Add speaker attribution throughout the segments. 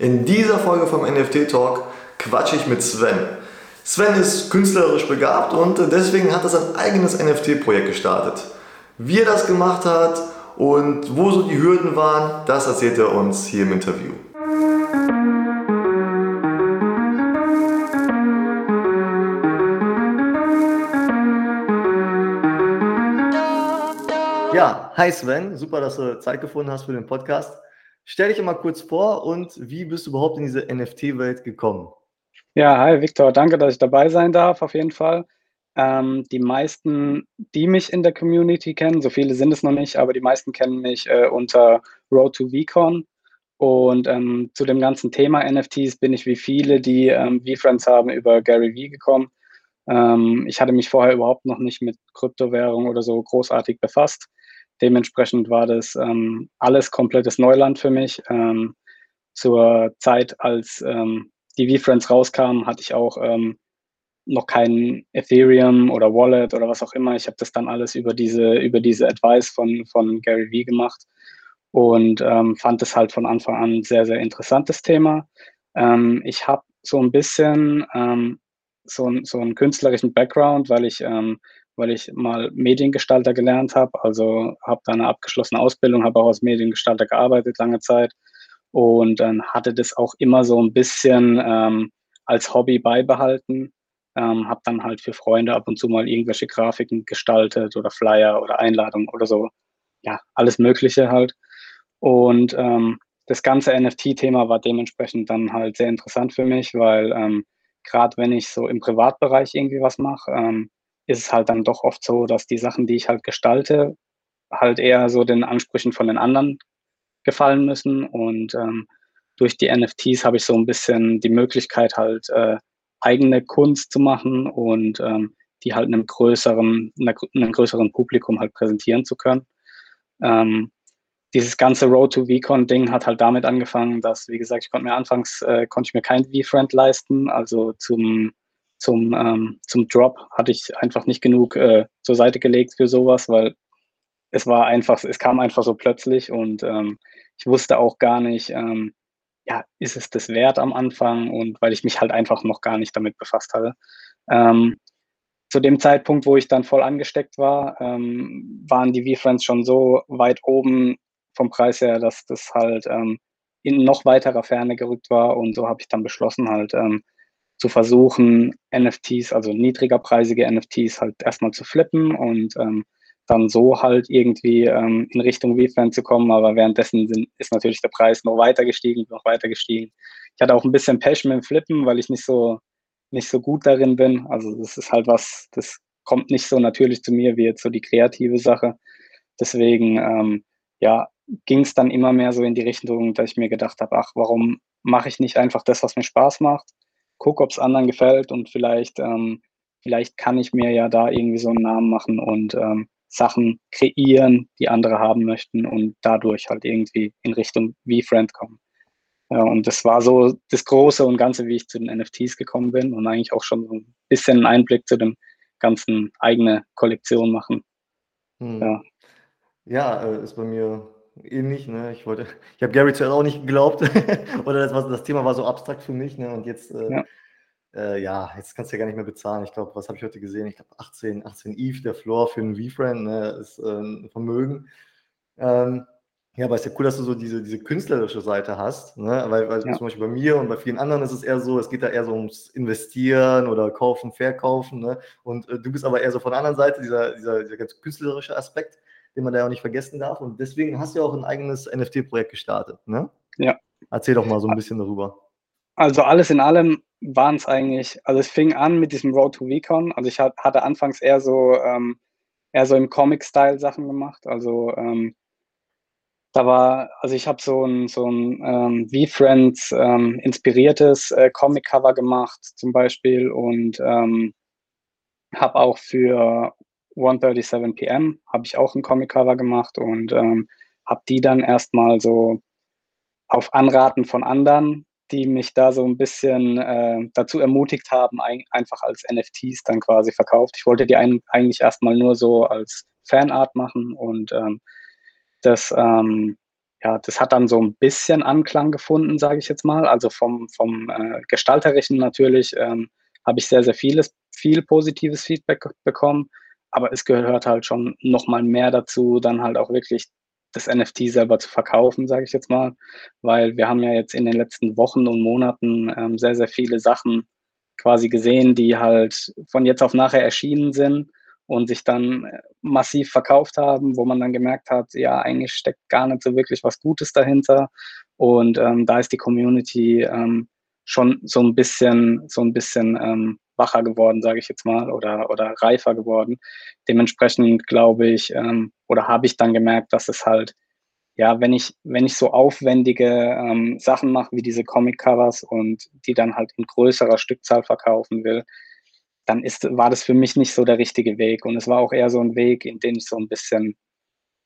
Speaker 1: In dieser Folge vom NFT Talk quatsche ich mit Sven. Sven ist künstlerisch begabt und deswegen hat er sein eigenes NFT-Projekt gestartet. Wie er das gemacht hat und wo so die Hürden waren, das erzählt er uns hier im Interview. Ja, hi Sven, super, dass du Zeit gefunden hast für den Podcast. Stell dich mal kurz vor und wie bist du überhaupt in diese NFT-Welt gekommen?
Speaker 2: Ja, hi Victor, danke, dass ich dabei sein darf, auf jeden Fall. Ähm, die meisten, die mich in der Community kennen, so viele sind es noch nicht, aber die meisten kennen mich äh, unter Road to VCon. Und ähm, zu dem ganzen Thema NFTs bin ich wie viele, die ähm, V-Friends haben, über Gary Vee gekommen. Ähm, ich hatte mich vorher überhaupt noch nicht mit Kryptowährung oder so großartig befasst. Dementsprechend war das ähm, alles komplettes Neuland für mich. Ähm, zur Zeit, als ähm, die V-Friends rauskamen, hatte ich auch ähm, noch kein Ethereum oder Wallet oder was auch immer. Ich habe das dann alles über diese, über diese Advice von, von Gary Vee gemacht und ähm, fand es halt von Anfang an ein sehr, sehr interessantes Thema. Ähm, ich habe so ein bisschen so, so einen künstlerischen Background, weil ich weil ich mal Mediengestalter gelernt habe. Also habe da eine abgeschlossene Ausbildung, habe auch als Mediengestalter gearbeitet lange Zeit und dann hatte das auch immer so ein bisschen ähm, als Hobby beibehalten. Ähm, habe dann halt für Freunde ab und zu mal irgendwelche Grafiken gestaltet oder Flyer oder Einladungen oder so. Ja, alles Mögliche halt. Und ähm, das ganze NFT-Thema war dementsprechend dann halt sehr interessant für mich, weil ähm, gerade wenn ich so im Privatbereich irgendwie was mache, ähm, ist es halt dann doch oft so, dass die Sachen, die ich halt gestalte, halt eher so den Ansprüchen von den anderen gefallen müssen. Und ähm, durch die NFTs habe ich so ein bisschen die Möglichkeit, halt äh, eigene Kunst zu machen und ähm, die halt einem größeren, einem größeren Publikum halt präsentieren zu können. Ähm, dieses ganze Road to VCon-Ding hat halt damit angefangen, dass, wie gesagt, ich konnte mir anfangs äh, konnte ich mir kein V-Friend leisten, also zum zum, ähm, zum Drop hatte ich einfach nicht genug äh, zur Seite gelegt für sowas, weil es war einfach, es kam einfach so plötzlich und ähm, ich wusste auch gar nicht, ähm, ja, ist es das wert am Anfang und weil ich mich halt einfach noch gar nicht damit befasst hatte. Ähm, zu dem Zeitpunkt, wo ich dann voll angesteckt war, ähm, waren die V-Friends schon so weit oben vom Preis her, dass das halt ähm, in noch weiterer Ferne gerückt war und so habe ich dann beschlossen, halt zu versuchen, NFTs, also niedrigerpreisige NFTs halt erstmal zu flippen und ähm, dann so halt irgendwie ähm, in Richtung VFan zu kommen. Aber währenddessen sind, ist natürlich der Preis noch weiter gestiegen, noch weiter gestiegen. Ich hatte auch ein bisschen Pech mit dem Flippen, weil ich nicht so, nicht so gut darin bin. Also das ist halt was, das kommt nicht so natürlich zu mir wie jetzt so die kreative Sache. Deswegen, ähm, ja, ging es dann immer mehr so in die Richtung, dass ich mir gedacht habe, ach, warum mache ich nicht einfach das, was mir Spaß macht? Gucke, ob es anderen gefällt und vielleicht, ähm, vielleicht kann ich mir ja da irgendwie so einen Namen machen und ähm, Sachen kreieren, die andere haben möchten und dadurch halt irgendwie in Richtung wie Friend kommen. Ja, und das war so das Große und Ganze, wie ich zu den NFTs gekommen bin und eigentlich auch schon so ein bisschen einen Einblick zu dem ganzen eigene Kollektion machen.
Speaker 1: Hm. Ja. ja, äh, ist bei mir ähnlich. Ne? Ich wollte, ich habe Gary zuerst auch nicht geglaubt. Oder das, war, das Thema war so abstrakt für mich. Ne? Und jetzt, äh, ja. Äh, ja. jetzt kannst du ja gar nicht mehr bezahlen. Ich glaube, was habe ich heute gesehen? Ich glaube 18, 18 ETH, der Floor für einen V-Friend, ne? ist äh, ein Vermögen. Ähm, ja, aber es ist ja cool, dass du so diese, diese künstlerische Seite hast, ne? weil, weil ja. zum Beispiel bei mir und bei vielen anderen ist es eher so, es geht da eher so ums Investieren oder Kaufen, Verkaufen. Ne? Und äh, du bist aber eher so von der anderen Seite, dieser, dieser, dieser ganz künstlerische Aspekt den man da auch nicht vergessen darf. Und deswegen hast du ja auch ein eigenes NFT-Projekt gestartet. Ne?
Speaker 2: Ja.
Speaker 1: Erzähl doch mal so ein bisschen darüber.
Speaker 2: Also alles in allem waren es eigentlich, also es fing an mit diesem Road to Recon. Also ich hatte anfangs eher so, ähm, eher so im Comic-Style Sachen gemacht. Also ähm, da war, also ich habe so ein, so ein ähm, V-Friends ähm, inspiriertes äh, Comic-Cover gemacht zum Beispiel und ähm, habe auch für 137 PM habe ich auch ein Comic-Cover gemacht und ähm, habe die dann erstmal so auf Anraten von anderen, die mich da so ein bisschen äh, dazu ermutigt haben, ein, einfach als NFTs dann quasi verkauft. Ich wollte die ein, eigentlich erstmal nur so als Fanart machen und ähm, das, ähm, ja, das hat dann so ein bisschen Anklang gefunden, sage ich jetzt mal. Also vom, vom äh, Gestalterischen natürlich ähm, habe ich sehr, sehr vieles, viel positives Feedback bekommen. Aber es gehört halt schon nochmal mehr dazu, dann halt auch wirklich das NFT selber zu verkaufen, sage ich jetzt mal. Weil wir haben ja jetzt in den letzten Wochen und Monaten ähm, sehr, sehr viele Sachen quasi gesehen, die halt von jetzt auf nachher erschienen sind und sich dann äh, massiv verkauft haben, wo man dann gemerkt hat, ja, eigentlich steckt gar nicht so wirklich was Gutes dahinter. Und ähm, da ist die Community ähm, schon so ein bisschen, so ein bisschen ähm, wacher geworden, sage ich jetzt mal, oder, oder reifer geworden. Dementsprechend glaube ich, ähm, oder habe ich dann gemerkt, dass es halt, ja, wenn ich, wenn ich so aufwendige ähm, Sachen mache wie diese Comic-Covers und die dann halt in größerer Stückzahl verkaufen will, dann ist, war das für mich nicht so der richtige Weg. Und es war auch eher so ein Weg, in den ich so ein bisschen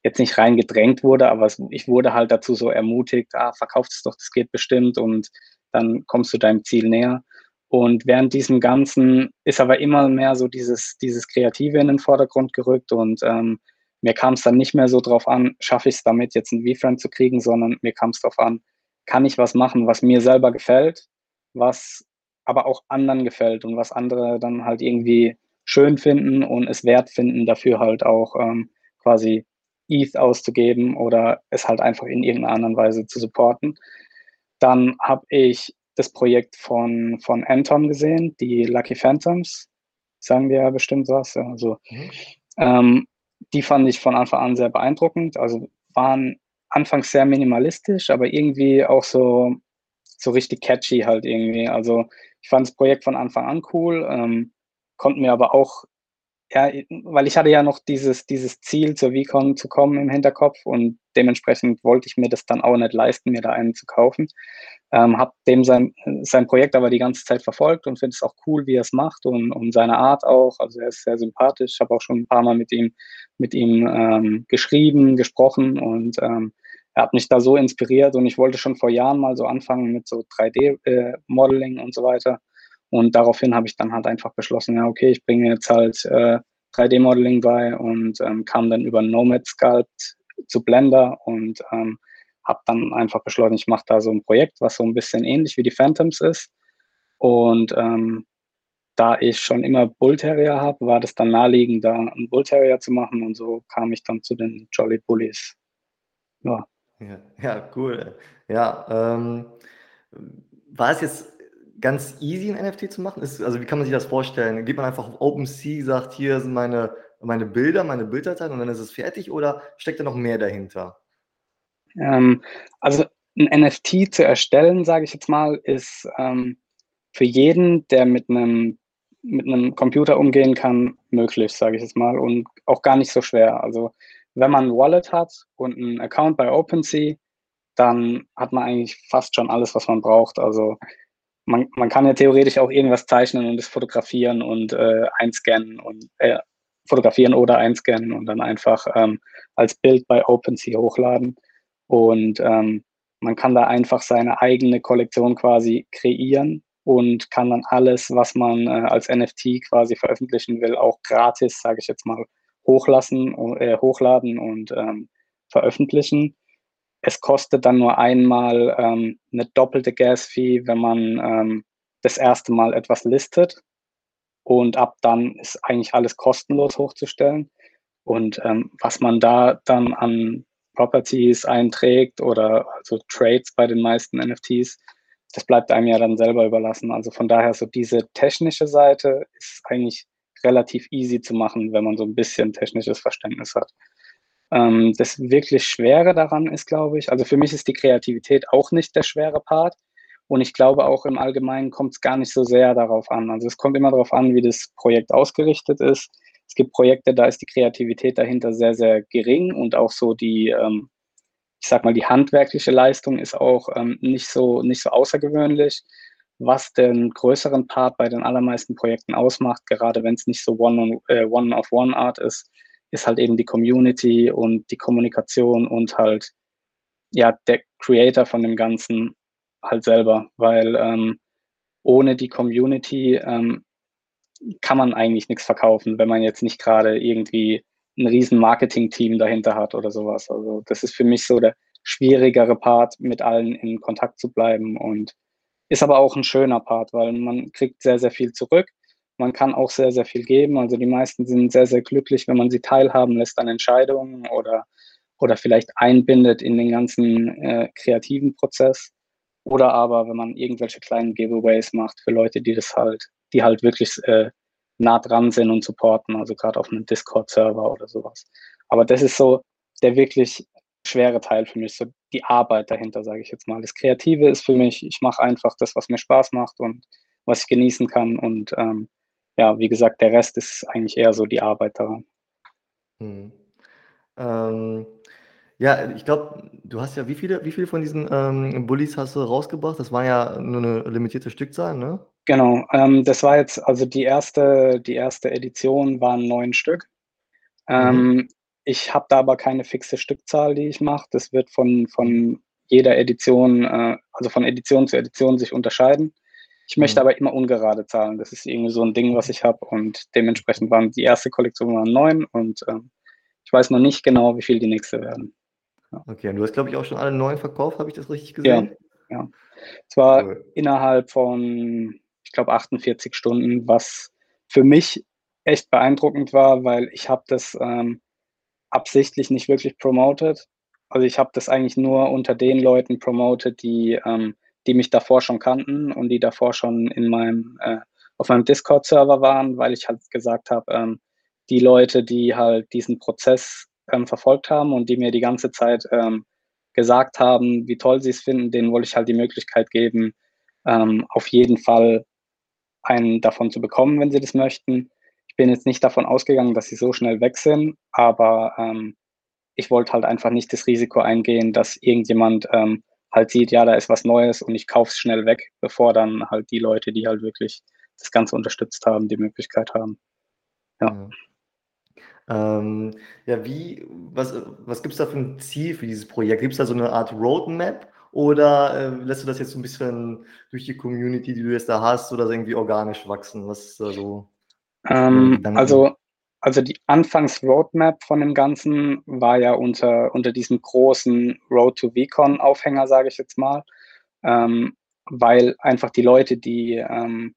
Speaker 2: jetzt nicht reingedrängt wurde, aber es, ich wurde halt dazu so ermutigt, ah, verkauft es doch, das geht bestimmt und dann kommst du deinem Ziel näher. Und während diesem Ganzen ist aber immer mehr so dieses, dieses Kreative in den Vordergrund gerückt und ähm, mir kam es dann nicht mehr so drauf an, schaffe ich es damit, jetzt einen V-Friend zu kriegen, sondern mir kam es darauf an, kann ich was machen, was mir selber gefällt, was aber auch anderen gefällt und was andere dann halt irgendwie schön finden und es wert finden, dafür halt auch ähm, quasi ETH auszugeben oder es halt einfach in irgendeiner anderen Weise zu supporten. Dann habe ich das Projekt von, von Anton gesehen, die Lucky Phantoms, sagen wir ja bestimmt was. Also, mhm. ähm, die fand ich von Anfang an sehr beeindruckend. Also waren anfangs sehr minimalistisch, aber irgendwie auch so, so richtig catchy halt irgendwie. Also ich fand das Projekt von Anfang an cool, ähm, konnte mir aber auch, ja, weil ich hatte ja noch dieses, dieses Ziel, zur VCon zu kommen im Hinterkopf und dementsprechend wollte ich mir das dann auch nicht leisten, mir da einen zu kaufen. Ähm, habe dem sein, sein Projekt aber die ganze Zeit verfolgt und finde es auch cool, wie er es macht und, und seine Art auch. Also er ist sehr sympathisch. Ich habe auch schon ein paar Mal mit ihm, mit ihm ähm, geschrieben, gesprochen und ähm, er hat mich da so inspiriert und ich wollte schon vor Jahren mal so anfangen mit so 3D-Modeling äh, und so weiter. Und daraufhin habe ich dann halt einfach beschlossen, ja, okay, ich bringe jetzt halt äh, 3D-Modeling bei und ähm, kam dann über Nomad Sculpt zu Blender und ähm, habe dann einfach beschlossen, ich mache da so ein Projekt, was so ein bisschen ähnlich wie die Phantoms ist. Und ähm, da ich schon immer Bull Terrier habe, war das dann naheliegend, da einen Bull Terrier zu machen und so kam ich dann zu den Jolly Bullies.
Speaker 1: Ja. Ja, ja, cool. Ja, ähm, war es jetzt ganz easy, ein NFT zu machen? Ist, also wie kann man sich das vorstellen? Geht man einfach auf OpenSea, sagt, hier sind meine, meine Bilder, meine Bilddateien und dann ist es fertig oder steckt da noch mehr dahinter?
Speaker 2: Ähm, also ein NFT zu erstellen, sage ich jetzt mal, ist ähm, für jeden, der mit einem mit einem Computer umgehen kann, möglich, sage ich jetzt mal, und auch gar nicht so schwer. Also wenn man ein Wallet hat und einen Account bei OpenSea, dann hat man eigentlich fast schon alles, was man braucht. Also man, man kann ja theoretisch auch irgendwas zeichnen und es fotografieren und äh, einscannen und äh, fotografieren oder einscannen und dann einfach ähm, als Bild bei OpenSea hochladen. Und ähm, man kann da einfach seine eigene Kollektion quasi kreieren und kann dann alles, was man äh, als NFT quasi veröffentlichen will, auch gratis, sage ich jetzt mal, hochlassen, äh, hochladen und ähm, veröffentlichen. Es kostet dann nur einmal ähm, eine doppelte Gas-Fee, wenn man ähm, das erste Mal etwas listet. Und ab dann ist eigentlich alles kostenlos hochzustellen. Und ähm, was man da dann an Properties einträgt oder also Trades bei den meisten NFTs, das bleibt einem ja dann selber überlassen. Also von daher so diese technische Seite ist eigentlich relativ easy zu machen, wenn man so ein bisschen technisches Verständnis hat. Ähm, das wirklich Schwere daran ist, glaube ich, also für mich ist die Kreativität auch nicht der schwere Part. Und ich glaube auch im Allgemeinen kommt es gar nicht so sehr darauf an. Also es kommt immer darauf an, wie das Projekt ausgerichtet ist. Es gibt Projekte, da ist die Kreativität dahinter sehr, sehr gering und auch so die, ähm, ich sag mal, die handwerkliche Leistung ist auch ähm, nicht, so, nicht so außergewöhnlich was den größeren Part bei den allermeisten Projekten ausmacht, gerade wenn es nicht so One-of-One-Art äh, ist, ist halt eben die Community und die Kommunikation und halt ja der Creator von dem Ganzen halt selber, weil ähm, ohne die Community ähm, kann man eigentlich nichts verkaufen, wenn man jetzt nicht gerade irgendwie ein riesen Marketing-Team dahinter hat oder sowas. Also das ist für mich so der schwierigere Part, mit allen in Kontakt zu bleiben und ist aber auch ein schöner Part, weil man kriegt sehr, sehr viel zurück. Man kann auch sehr, sehr viel geben. Also die meisten sind sehr, sehr glücklich, wenn man sie teilhaben lässt an Entscheidungen oder, oder vielleicht einbindet in den ganzen äh, kreativen Prozess. Oder aber, wenn man irgendwelche kleinen Giveaways macht für Leute, die das halt, die halt wirklich äh, nah dran sind und supporten, also gerade auf einem Discord-Server oder sowas. Aber das ist so der wirklich schwere Teil für mich, so die Arbeit dahinter, sage ich jetzt mal. Das Kreative ist für mich, ich mache einfach das, was mir Spaß macht und was ich genießen kann. Und ähm, ja, wie gesagt, der Rest ist eigentlich eher so die Arbeit daran.
Speaker 1: Hm. Ähm, ja, ich glaube, du hast ja wie viele, wie viele von diesen ähm, Bullies hast du rausgebracht? Das war ja nur eine limitierte Stückzahl, ne?
Speaker 2: Genau, ähm, das war jetzt, also die erste, die erste Edition waren neun Stück. Ähm, mhm. Ich habe da aber keine fixe Stückzahl, die ich mache. Das wird von, von jeder Edition, äh, also von Edition zu Edition sich unterscheiden. Ich möchte mhm. aber immer ungerade Zahlen. Das ist irgendwie so ein Ding, was ich habe. Und dementsprechend waren die erste Kollektion waren neun und ähm, ich weiß noch nicht genau, wie viel die nächste werden.
Speaker 1: Ja. Okay, und du hast, glaube ich, auch schon alle neun verkauft, habe ich das richtig gesehen?
Speaker 2: Ja, ja. Es war cool. innerhalb von ich glaube, 48 Stunden, was für mich echt beeindruckend war, weil ich habe das ähm, absichtlich nicht wirklich promoted. Also ich habe das eigentlich nur unter den Leuten promoted, die, ähm, die mich davor schon kannten und die davor schon in meinem, äh, auf meinem Discord-Server waren, weil ich halt gesagt habe, ähm, die Leute, die halt diesen Prozess ähm, verfolgt haben und die mir die ganze Zeit ähm, gesagt haben, wie toll sie es finden, denen wollte ich halt die Möglichkeit geben, ähm, auf jeden Fall einen davon zu bekommen, wenn sie das möchten. Ich bin jetzt nicht davon ausgegangen, dass sie so schnell weg sind, aber ähm, ich wollte halt einfach nicht das Risiko eingehen, dass irgendjemand ähm, halt sieht, ja, da ist was Neues und ich kaufe es schnell weg, bevor dann halt die Leute, die halt wirklich das Ganze unterstützt haben, die Möglichkeit haben.
Speaker 1: Ja. Ja, ähm, ja wie, was, was gibt es da für ein Ziel für dieses Projekt? Gibt es da so eine Art Roadmap oder äh, lässt du das jetzt so ein bisschen durch die Community, die du jetzt da hast, oder irgendwie organisch wachsen? Was ist da so?
Speaker 2: Ähm, also, also die Anfangs-Roadmap von dem Ganzen war ja unter, unter diesem großen Road to VCon-Aufhänger, sage ich jetzt mal, ähm, weil einfach die Leute, die, ähm,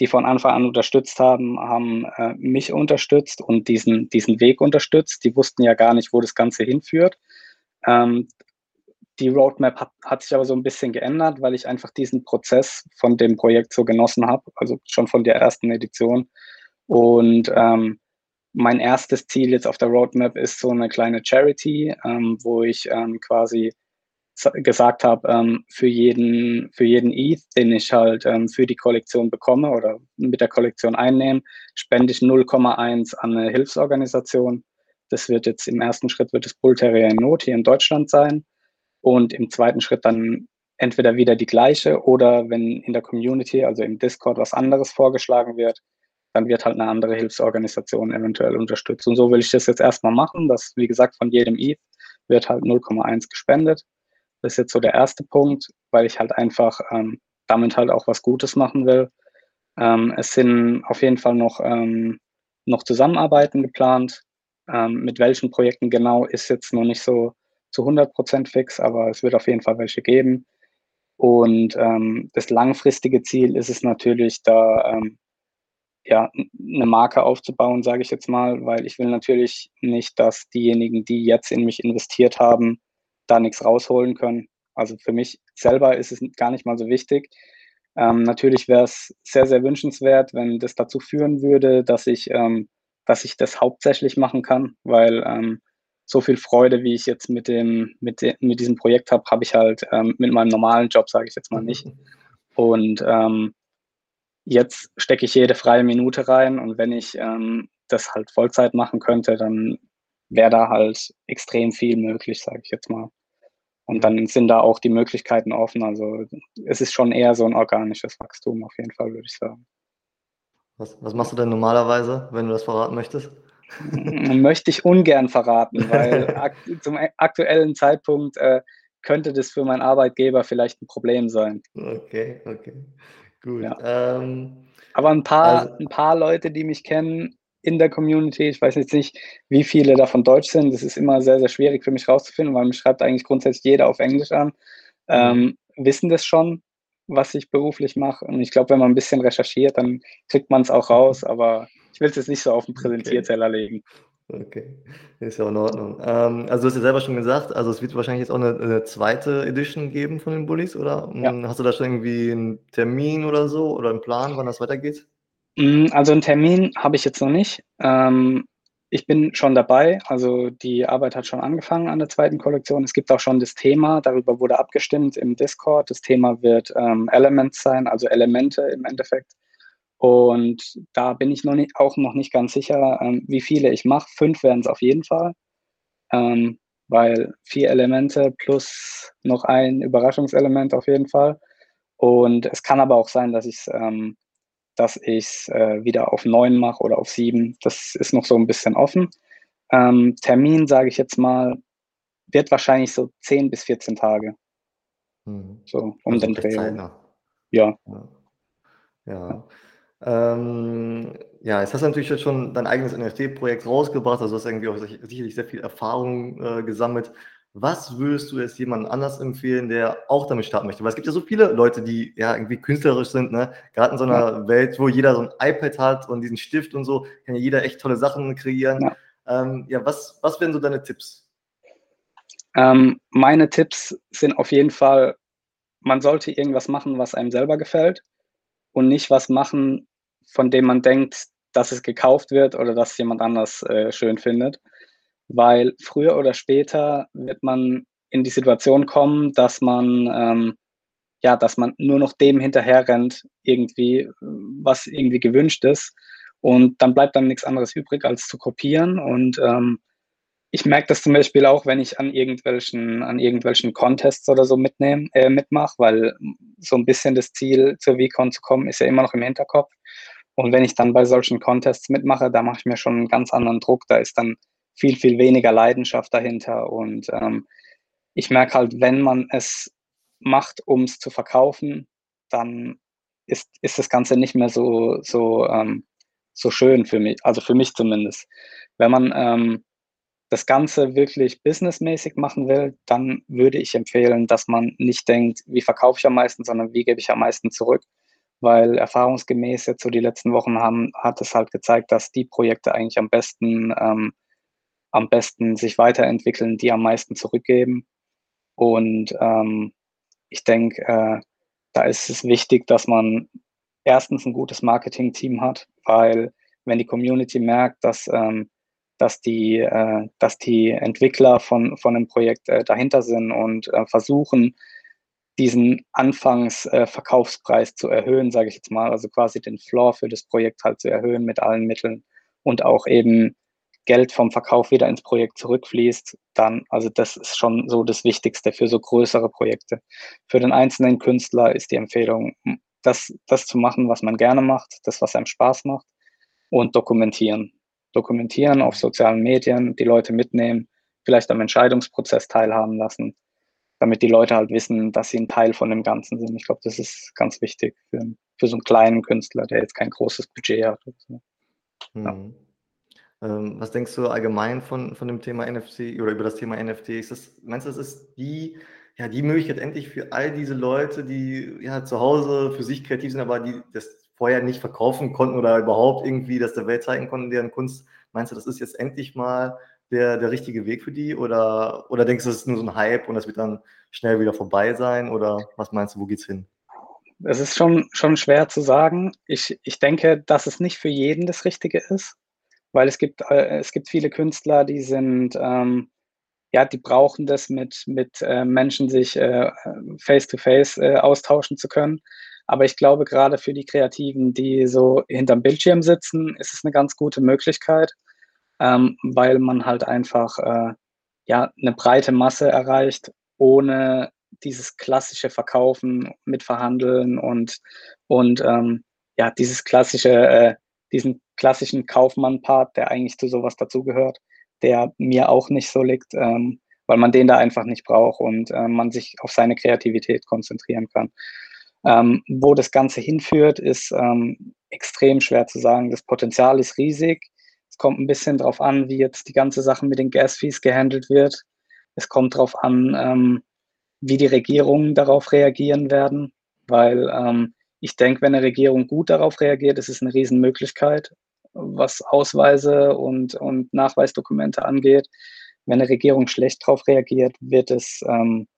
Speaker 2: die von Anfang an unterstützt haben, haben äh, mich unterstützt und diesen, diesen Weg unterstützt. Die wussten ja gar nicht, wo das Ganze hinführt. Ähm, die Roadmap hat, hat, sich aber so ein bisschen geändert, weil ich einfach diesen Prozess von dem Projekt so genossen habe, also schon von der ersten Edition. Und ähm, mein erstes Ziel jetzt auf der Roadmap ist so eine kleine Charity, ähm, wo ich ähm, quasi gesagt habe, ähm, für jeden für jeden ETH, den ich halt ähm, für die Kollektion bekomme oder mit der Kollektion einnehme, spende ich 0,1 an eine Hilfsorganisation. Das wird jetzt im ersten Schritt wird das Bull Terrier in Not hier in Deutschland sein und im zweiten Schritt dann entweder wieder die gleiche oder wenn in der Community, also im Discord, was anderes vorgeschlagen wird, dann wird halt eine andere Hilfsorganisation eventuell unterstützt. Und so will ich das jetzt erstmal machen, dass, wie gesagt, von jedem ETH wird halt 0,1 gespendet. Das ist jetzt so der erste Punkt, weil ich halt einfach ähm, damit halt auch was Gutes machen will. Ähm, es sind auf jeden Fall noch, ähm, noch Zusammenarbeiten geplant. Ähm, mit welchen Projekten genau ist jetzt noch nicht so zu 100 Prozent fix, aber es wird auf jeden Fall welche geben. Und ähm, das langfristige Ziel ist es natürlich, da ähm, ja, eine Marke aufzubauen, sage ich jetzt mal, weil ich will natürlich nicht, dass diejenigen, die jetzt in mich investiert haben, da nichts rausholen können. Also für mich selber ist es gar nicht mal so wichtig. Ähm, natürlich wäre es sehr, sehr wünschenswert, wenn das dazu führen würde, dass ich, ähm, dass ich das hauptsächlich machen kann, weil ähm, so viel Freude, wie ich jetzt mit dem, mit, de, mit diesem Projekt habe, habe ich halt ähm, mit meinem normalen Job, sage ich jetzt mal nicht. Und ähm, jetzt stecke ich jede freie Minute rein und wenn ich ähm, das halt Vollzeit machen könnte, dann wäre da halt extrem viel möglich, sage ich jetzt mal. Und dann sind da auch die Möglichkeiten offen. Also es ist schon eher so ein organisches Wachstum auf jeden Fall, würde ich sagen.
Speaker 1: Was, was machst du denn normalerweise, wenn du das verraten möchtest?
Speaker 2: Möchte ich ungern verraten, weil ak zum aktuellen Zeitpunkt äh, könnte das für meinen Arbeitgeber vielleicht ein Problem sein.
Speaker 1: Okay, okay. Gut.
Speaker 2: Ja. Ähm, Aber ein paar, also, ein paar Leute, die mich kennen, in der Community. Ich weiß jetzt nicht, wie viele davon Deutsch sind. Das ist immer sehr, sehr schwierig für mich rauszufinden, weil mich schreibt eigentlich grundsätzlich jeder auf Englisch an. Ähm, wissen das schon, was ich beruflich mache. Und ich glaube, wenn man ein bisschen recherchiert, dann kriegt man es auch raus. Aber ich will es jetzt nicht so auf den Präsentierteller okay. legen.
Speaker 1: Okay, ist ja in Ordnung. Ähm, also du hast ja selber schon gesagt, also es wird wahrscheinlich jetzt auch eine, eine zweite Edition geben von den Bullies, oder? Ja. Hm, hast du da schon irgendwie einen Termin oder so oder einen Plan, wann das weitergeht?
Speaker 2: Hm, also einen Termin habe ich jetzt noch nicht. Ähm, ich bin schon dabei, also die Arbeit hat schon angefangen an der zweiten Kollektion. Es gibt auch schon das Thema, darüber wurde abgestimmt im Discord. Das Thema wird ähm, Elements sein, also Elemente im Endeffekt. Und da bin ich noch nicht, auch noch nicht ganz sicher, ähm, wie viele ich mache. Fünf werden es auf jeden Fall, ähm, weil vier Elemente plus noch ein Überraschungselement auf jeden Fall. Und es kann aber auch sein, dass ich es ähm, dass ich äh, wieder auf neun mache oder auf sieben. Das ist noch so ein bisschen offen. Ähm, Termin, sage ich jetzt mal, wird wahrscheinlich so 10 bis 14 Tage.
Speaker 1: Hm. So um also den Dreh.
Speaker 2: Ja.
Speaker 1: Ja. ja. Ähm, ja, jetzt hast du natürlich schon dein eigenes NFT-Projekt rausgebracht, also hast irgendwie auch sicherlich sehr viel Erfahrung äh, gesammelt. Was würdest du jetzt jemandem anders empfehlen, der auch damit starten möchte? Weil es gibt ja so viele Leute, die ja irgendwie künstlerisch sind, ne? Gerade in so einer ja. Welt, wo jeder so ein iPad hat und diesen Stift und so, kann ja jeder echt tolle Sachen kreieren. Ja, ähm, ja was, was wären so deine Tipps?
Speaker 2: Ähm, meine Tipps sind auf jeden Fall, man sollte irgendwas machen, was einem selber gefällt und nicht was machen, von dem man denkt, dass es gekauft wird oder dass jemand anders äh, schön findet. Weil früher oder später wird man in die Situation kommen, dass man ähm, ja, dass man nur noch dem hinterher rennt, irgendwie, was irgendwie gewünscht ist. Und dann bleibt dann nichts anderes übrig, als zu kopieren. Und ähm, ich merke das zum Beispiel auch, wenn ich an irgendwelchen, an irgendwelchen Contests oder so mitnehme, äh, mitmache, weil so ein bisschen das Ziel, zur VCon zu kommen, ist ja immer noch im Hinterkopf. Und wenn ich dann bei solchen Contests mitmache, da mache ich mir schon einen ganz anderen Druck. Da ist dann viel, viel weniger Leidenschaft dahinter. Und ähm, ich merke halt, wenn man es macht, um es zu verkaufen, dann ist, ist das Ganze nicht mehr so, so, ähm, so schön für mich, also für mich zumindest. Wenn man ähm, das Ganze wirklich businessmäßig machen will, dann würde ich empfehlen, dass man nicht denkt, wie verkaufe ich am meisten, sondern wie gebe ich am meisten zurück. Weil erfahrungsgemäß jetzt so die letzten Wochen haben, hat es halt gezeigt, dass die Projekte eigentlich am besten, ähm, am besten sich weiterentwickeln, die am meisten zurückgeben. Und ähm, ich denke, äh, da ist es wichtig, dass man erstens ein gutes Marketing-Team hat, weil wenn die Community merkt, dass ähm, dass die, äh, dass die Entwickler von, von einem Projekt äh, dahinter sind und äh, versuchen, diesen Anfangsverkaufspreis zu erhöhen, sage ich jetzt mal, also quasi den Floor für das Projekt halt zu erhöhen mit allen Mitteln und auch eben Geld vom Verkauf wieder ins Projekt zurückfließt, dann, also das ist schon so das Wichtigste für so größere Projekte. Für den einzelnen Künstler ist die Empfehlung, das, das zu machen, was man gerne macht, das, was einem Spaß macht und dokumentieren dokumentieren auf sozialen Medien, die Leute mitnehmen, vielleicht am Entscheidungsprozess teilhaben lassen, damit die Leute halt wissen, dass sie ein Teil von dem Ganzen sind. Ich glaube, das ist ganz wichtig für, für so einen kleinen Künstler, der jetzt kein großes Budget hat. So.
Speaker 1: Ja. Mhm. Ähm, was denkst du allgemein von, von dem Thema NFT oder über das Thema NFT? Ist das, meinst du, das ist die, ja, die Möglichkeit endlich für all diese Leute, die ja zu Hause für sich kreativ sind, aber die das vorher nicht verkaufen konnten oder überhaupt irgendwie das der Welt zeigen konnten, deren Kunst. Meinst du, das ist jetzt endlich mal der, der richtige Weg für die? Oder, oder denkst du, das ist nur so ein Hype und das wird dann schnell wieder vorbei sein? Oder was meinst du, wo geht's hin?
Speaker 2: Es ist schon, schon schwer zu sagen. Ich, ich denke, dass es nicht für jeden das Richtige ist, weil es gibt, äh, es gibt viele Künstler, die sind, ähm, ja, die brauchen das mit, mit äh, Menschen sich äh, -face, äh, austauschen zu können. Aber ich glaube, gerade für die Kreativen, die so hinterm Bildschirm sitzen, ist es eine ganz gute Möglichkeit, ähm, weil man halt einfach äh, ja, eine breite Masse erreicht, ohne dieses klassische Verkaufen mit Verhandeln und, und ähm, ja, dieses klassische, äh, diesen klassischen Kaufmann-Part, der eigentlich zu sowas dazugehört, der mir auch nicht so liegt, ähm, weil man den da einfach nicht braucht und äh, man sich auf seine Kreativität konzentrieren kann. Ähm, wo das Ganze hinführt, ist ähm, extrem schwer zu sagen. Das Potenzial ist riesig. Es kommt ein bisschen drauf an, wie jetzt die ganze Sache mit den Gas-Fees gehandelt wird. Es kommt darauf an, ähm, wie die Regierungen darauf reagieren werden, weil ähm, ich denke, wenn eine Regierung gut darauf reagiert, ist es eine Riesenmöglichkeit, was Ausweise und, und Nachweisdokumente angeht. Wenn eine Regierung schlecht darauf reagiert, wird es, ähm,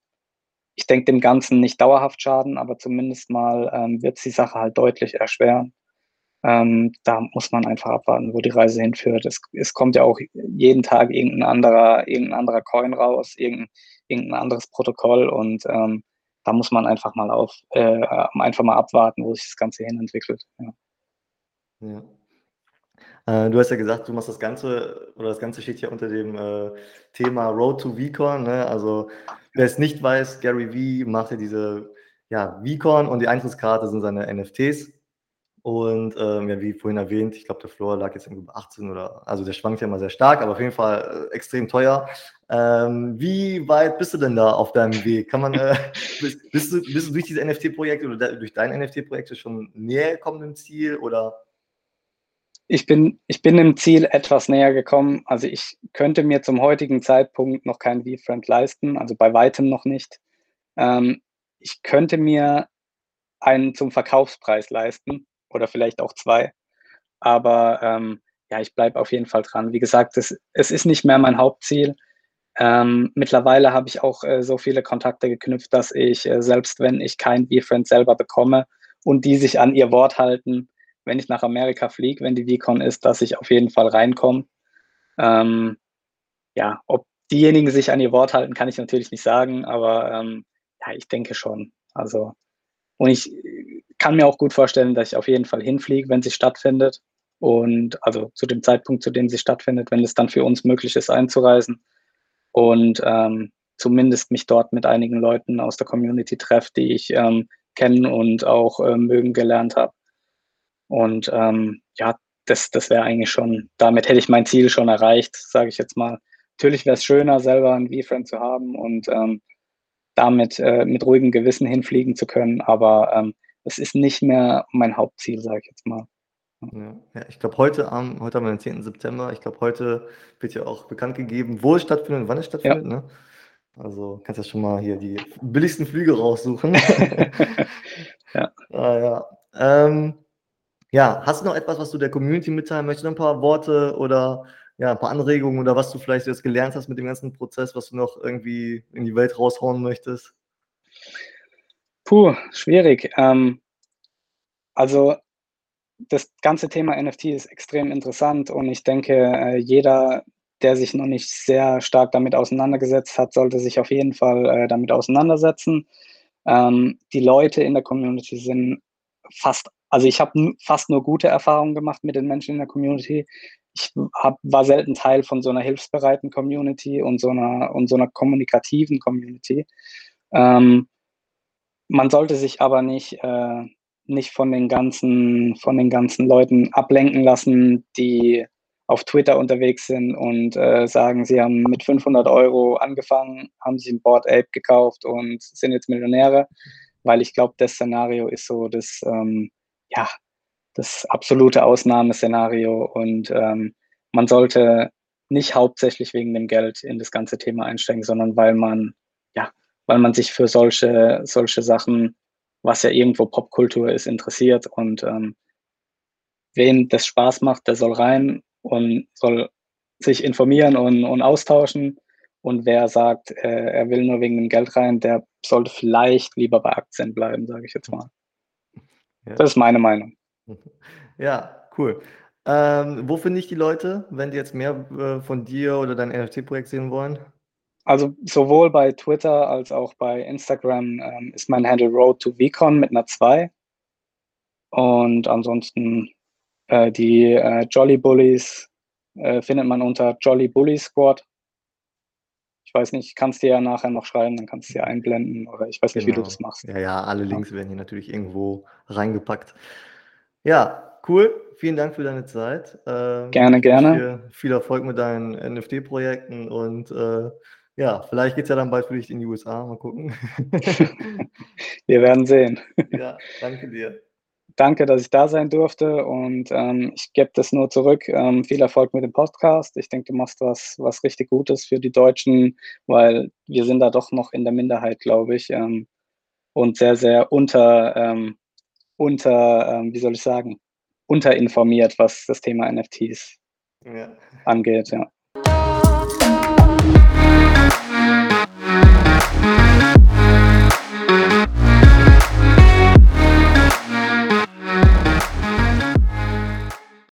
Speaker 2: ich denke, dem Ganzen nicht dauerhaft schaden, aber zumindest mal ähm, wird es die Sache halt deutlich erschweren. Ähm, da muss man einfach abwarten, wo die Reise hinführt. Es, es kommt ja auch jeden Tag irgendein anderer, irgendein anderer Coin raus, irgendein, irgendein anderes Protokoll und ähm, da muss man einfach mal auf, äh, einfach mal abwarten, wo sich das Ganze hin entwickelt. Ja.
Speaker 1: ja. Äh, du hast ja gesagt, du machst das Ganze, oder das Ganze steht ja unter dem äh, Thema Road to VCon. Ne? Also, wer es nicht weiß, Gary Vee macht ja diese ja, VCon und die Eintrittskarte sind seine NFTs. Und ähm, ja, wie vorhin erwähnt, ich glaube, der Floor lag jetzt irgendwie bei 18 oder, also der schwankt ja immer sehr stark, aber auf jeden Fall äh, extrem teuer. Ähm, wie weit bist du denn da auf deinem Weg? Kann man, äh, bist, bist, du, bist du durch diese NFT-Projekte oder durch deine NFT-Projekte schon näher gekommen im Ziel oder?
Speaker 2: Ich bin, ich bin dem Ziel etwas näher gekommen. Also ich könnte mir zum heutigen Zeitpunkt noch kein V-Friend leisten, also bei weitem noch nicht. Ähm, ich könnte mir einen zum Verkaufspreis leisten oder vielleicht auch zwei. Aber ähm, ja, ich bleibe auf jeden Fall dran. Wie gesagt, es, es ist nicht mehr mein Hauptziel. Ähm, mittlerweile habe ich auch äh, so viele Kontakte geknüpft, dass ich, äh, selbst wenn ich kein V-Friend selber bekomme und die sich an ihr Wort halten, wenn ich nach Amerika fliege, wenn die VCon ist, dass ich auf jeden Fall reinkomme. Ähm, ja, ob diejenigen sich an ihr Wort halten, kann ich natürlich nicht sagen, aber ähm, ja, ich denke schon. Also, und ich kann mir auch gut vorstellen, dass ich auf jeden Fall hinfliege, wenn sie stattfindet. Und also zu dem Zeitpunkt, zu dem sie stattfindet, wenn es dann für uns möglich ist, einzureisen. Und ähm, zumindest mich dort mit einigen Leuten aus der Community treffe, die ich ähm, kennen und auch äh, mögen gelernt habe. Und ähm, ja, das, das wäre eigentlich schon, damit hätte ich mein Ziel schon erreicht, sage ich jetzt mal. Natürlich wäre es schöner, selber einen V-Friend zu haben und ähm, damit äh, mit ruhigem Gewissen hinfliegen zu können, aber ähm, es ist nicht mehr mein Hauptziel, sage ich jetzt mal.
Speaker 1: Ja, ich glaube, heute, am, heute haben wir den 10. September. Ich glaube, heute wird ja auch bekannt gegeben, wo es stattfindet und wann es stattfindet. Ja. Ne? Also kannst du ja schon mal hier die billigsten Flüge raussuchen. ja. Ah, ja. Ähm, ja, hast du noch etwas, was du der Community mitteilen möchtest? Ein paar Worte oder ja, ein paar Anregungen oder was du vielleicht jetzt gelernt hast mit dem ganzen Prozess, was du noch irgendwie in die Welt raushauen möchtest?
Speaker 2: Puh, schwierig. Ähm, also das ganze Thema NFT ist extrem interessant und ich denke, äh, jeder, der sich noch nicht sehr stark damit auseinandergesetzt hat, sollte sich auf jeden Fall äh, damit auseinandersetzen. Ähm, die Leute in der Community sind fast also ich habe fast nur gute Erfahrungen gemacht mit den Menschen in der Community. Ich hab, war selten Teil von so einer hilfsbereiten Community und so einer, und so einer kommunikativen Community. Ähm, man sollte sich aber nicht, äh, nicht von den ganzen, von den ganzen Leuten ablenken lassen, die auf Twitter unterwegs sind und äh, sagen, sie haben mit 500 Euro angefangen, haben sich ein Board Ape gekauft und sind jetzt Millionäre, weil ich glaube, das Szenario ist so das, ähm, ja, das absolute Ausnahmeszenario und ähm, man sollte nicht hauptsächlich wegen dem Geld in das ganze Thema einsteigen, sondern weil man, ja, weil man sich für solche, solche Sachen, was ja irgendwo Popkultur ist, interessiert und ähm, wen das Spaß macht, der soll rein und soll sich informieren und, und austauschen. Und wer sagt, äh, er will nur wegen dem Geld rein, der sollte vielleicht lieber bei Aktien bleiben, sage ich jetzt mal. Ja. Das ist meine Meinung.
Speaker 1: Ja, cool. Ähm, wo finde ich die Leute, wenn die jetzt mehr äh, von dir oder dein NFT-Projekt sehen wollen?
Speaker 2: Also sowohl bei Twitter als auch bei Instagram ähm, ist mein Handle Road to VCon mit einer 2. Und ansonsten äh, die äh, Jolly Bullies äh, findet man unter Jolly Bully Squad. Ich weiß nicht, kannst dir ja nachher noch schreiben, dann kannst du sie einblenden oder ich weiß nicht, genau. wie du genau. das machst.
Speaker 1: Ja, ja, alle Links werden hier natürlich irgendwo reingepackt. Ja, cool. Vielen Dank für deine Zeit.
Speaker 2: Ähm, gerne, gerne.
Speaker 1: Viel Erfolg mit deinen NFT-Projekten und äh, ja, vielleicht geht es ja dann bald für dich in die USA. Mal gucken.
Speaker 2: Wir werden sehen.
Speaker 1: Ja, danke dir.
Speaker 2: Danke, dass ich da sein durfte und ähm, ich gebe das nur zurück. Ähm, viel Erfolg mit dem Podcast. Ich denke, du machst was, was richtig Gutes für die Deutschen, weil wir sind da doch noch in der Minderheit, glaube ich, ähm, und sehr, sehr unter, ähm, unter, ähm, wie soll ich sagen, unterinformiert, was das Thema NFTs ja. angeht. Ja.